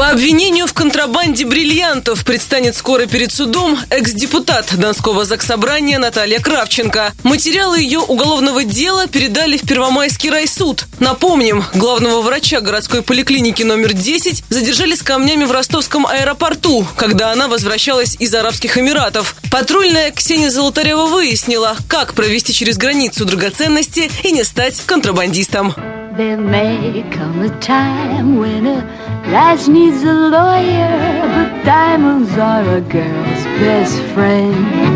По обвинению в контрабанде бриллиантов предстанет скоро перед судом экс-депутат Донского заксобрания Наталья Кравченко. Материалы ее уголовного дела передали в Первомайский райсуд. Напомним, главного врача городской поликлиники номер 10 задержали с камнями в ростовском аэропорту, когда она возвращалась из Арабских Эмиратов. Патрульная Ксения Золотарева выяснила, как провести через границу драгоценности и не стать контрабандистом. There may come a time when a lass needs a lawyer, but diamonds are a girl's best friend.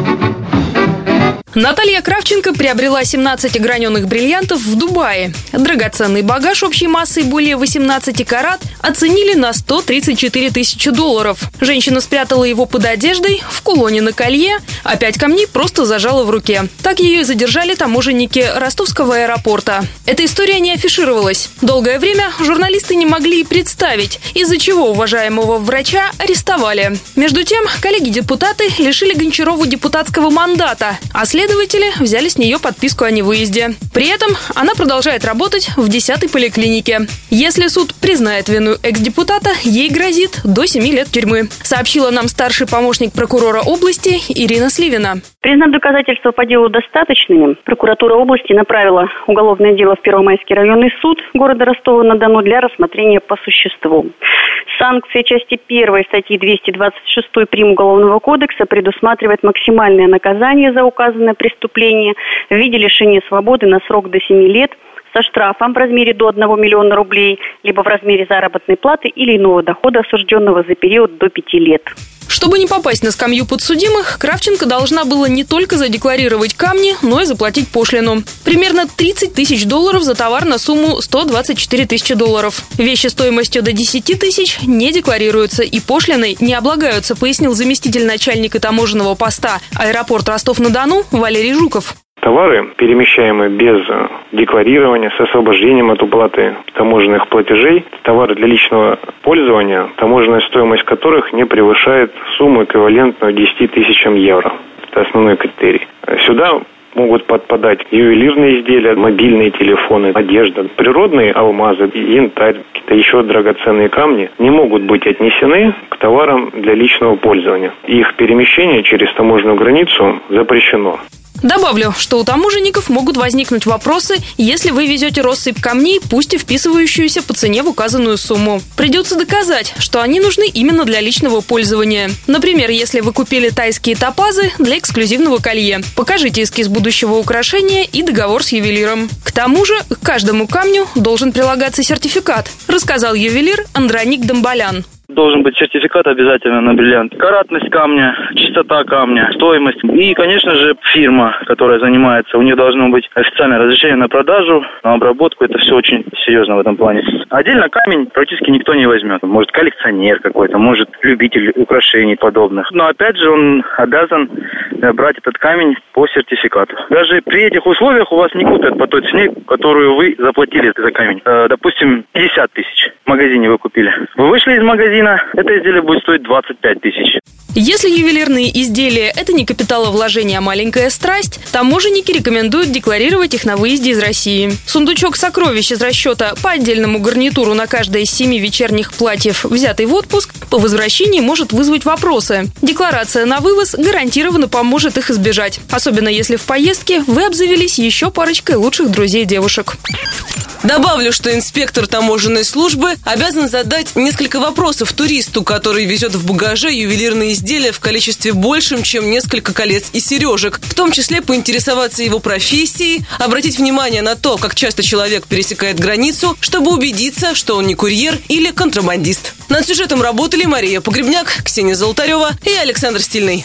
Наталья Кравченко приобрела 17 граненых бриллиантов в Дубае. Драгоценный багаж общей массой более 18 карат оценили на 134 тысячи долларов. Женщина спрятала его под одеждой, в кулоне на колье, а пять камней просто зажала в руке. Так ее и задержали таможенники ростовского аэропорта. Эта история не афишировалась. Долгое время журналисты не могли и представить, из-за чего уважаемого врача арестовали. Между тем, коллеги-депутаты лишили Гончарову депутатского мандата, а след Следователи взяли с нее подписку о невыезде. При этом она продолжает работать в 10-й поликлинике. Если суд признает вину экс-депутата, ей грозит до 7 лет тюрьмы, сообщила нам старший помощник прокурора области Ирина Сливина. Признав доказательства по делу достаточными, прокуратура области направила уголовное дело в Первомайский районный суд города Ростова-на-Дону для рассмотрения по существу. Санкция части 1 статьи 226 прим. Уголовного кодекса предусматривает максимальное наказание за указанное преступление в виде лишения свободы на срок до 7 лет со штрафом в размере до 1 миллиона рублей, либо в размере заработной платы или иного дохода осужденного за период до 5 лет. Чтобы не попасть на скамью подсудимых, Кравченко должна была не только задекларировать камни, но и заплатить пошлину. Примерно 30 тысяч долларов за товар на сумму 124 тысячи долларов. Вещи стоимостью до 10 тысяч не декларируются и пошлиной не облагаются, пояснил заместитель начальника таможенного поста аэропорт Ростов-на-Дону Валерий Жуков. Товары, перемещаемые без декларирования, с освобождением от уплаты таможенных платежей, товары для личного пользования, таможенная стоимость которых не превышает сумму, эквивалентную 10 тысячам евро. Это основной критерий. Сюда могут подпадать ювелирные изделия, мобильные телефоны, одежда, природные алмазы, янтарь, какие-то еще драгоценные камни не могут быть отнесены к товарам для личного пользования. Их перемещение через таможенную границу запрещено. Добавлю, что у таможенников могут возникнуть вопросы, если вы везете россыпь камней, пусть и вписывающуюся по цене в указанную сумму. Придется доказать, что они нужны именно для личного пользования. Например, если вы купили тайские топазы для эксклюзивного колье. Покажите эскиз будущего украшения и договор с ювелиром. К тому же, к каждому камню должен прилагаться сертификат, рассказал ювелир Андроник Домбалян. Должен быть сертификат обязательно на бриллиант. Каратность камня, чистота камня, стоимость. И, конечно же, фирма, которая занимается, у них должно быть официальное разрешение на продажу, на обработку. Это все очень серьезно в этом плане. Отдельно камень практически никто не возьмет. Может, коллекционер какой-то, может, любитель украшений подобных. Но, опять же, он обязан э, брать этот камень по сертификату. Даже при этих условиях у вас не купят по той цене, которую вы заплатили за камень. Э, допустим, 50 тысяч в магазине вы купили. Вы вышли из магазина, магазина, это изделие будет стоить 25 тысяч. Если ювелирные изделия – это не капиталовложение, а маленькая страсть, таможенники рекомендуют декларировать их на выезде из России. Сундучок сокровищ из расчета по отдельному гарнитуру на каждое из семи вечерних платьев, взятый в отпуск, по возвращении может вызвать вопросы. Декларация на вывоз гарантированно поможет их избежать. Особенно если в поездке вы обзавелись еще парочкой лучших друзей девушек. Добавлю, что инспектор таможенной службы обязан задать несколько вопросов туристу, который везет в багаже ювелирные изделия в количестве большем, чем несколько колец и сережек. В том числе поинтересоваться его профессией, обратить внимание на то, как часто человек пересекает границу, чтобы убедиться, что он не курьер или контрабандист. Над сюжетом работали Мария Погребняк, Ксения Золотарева и Александр Стильный.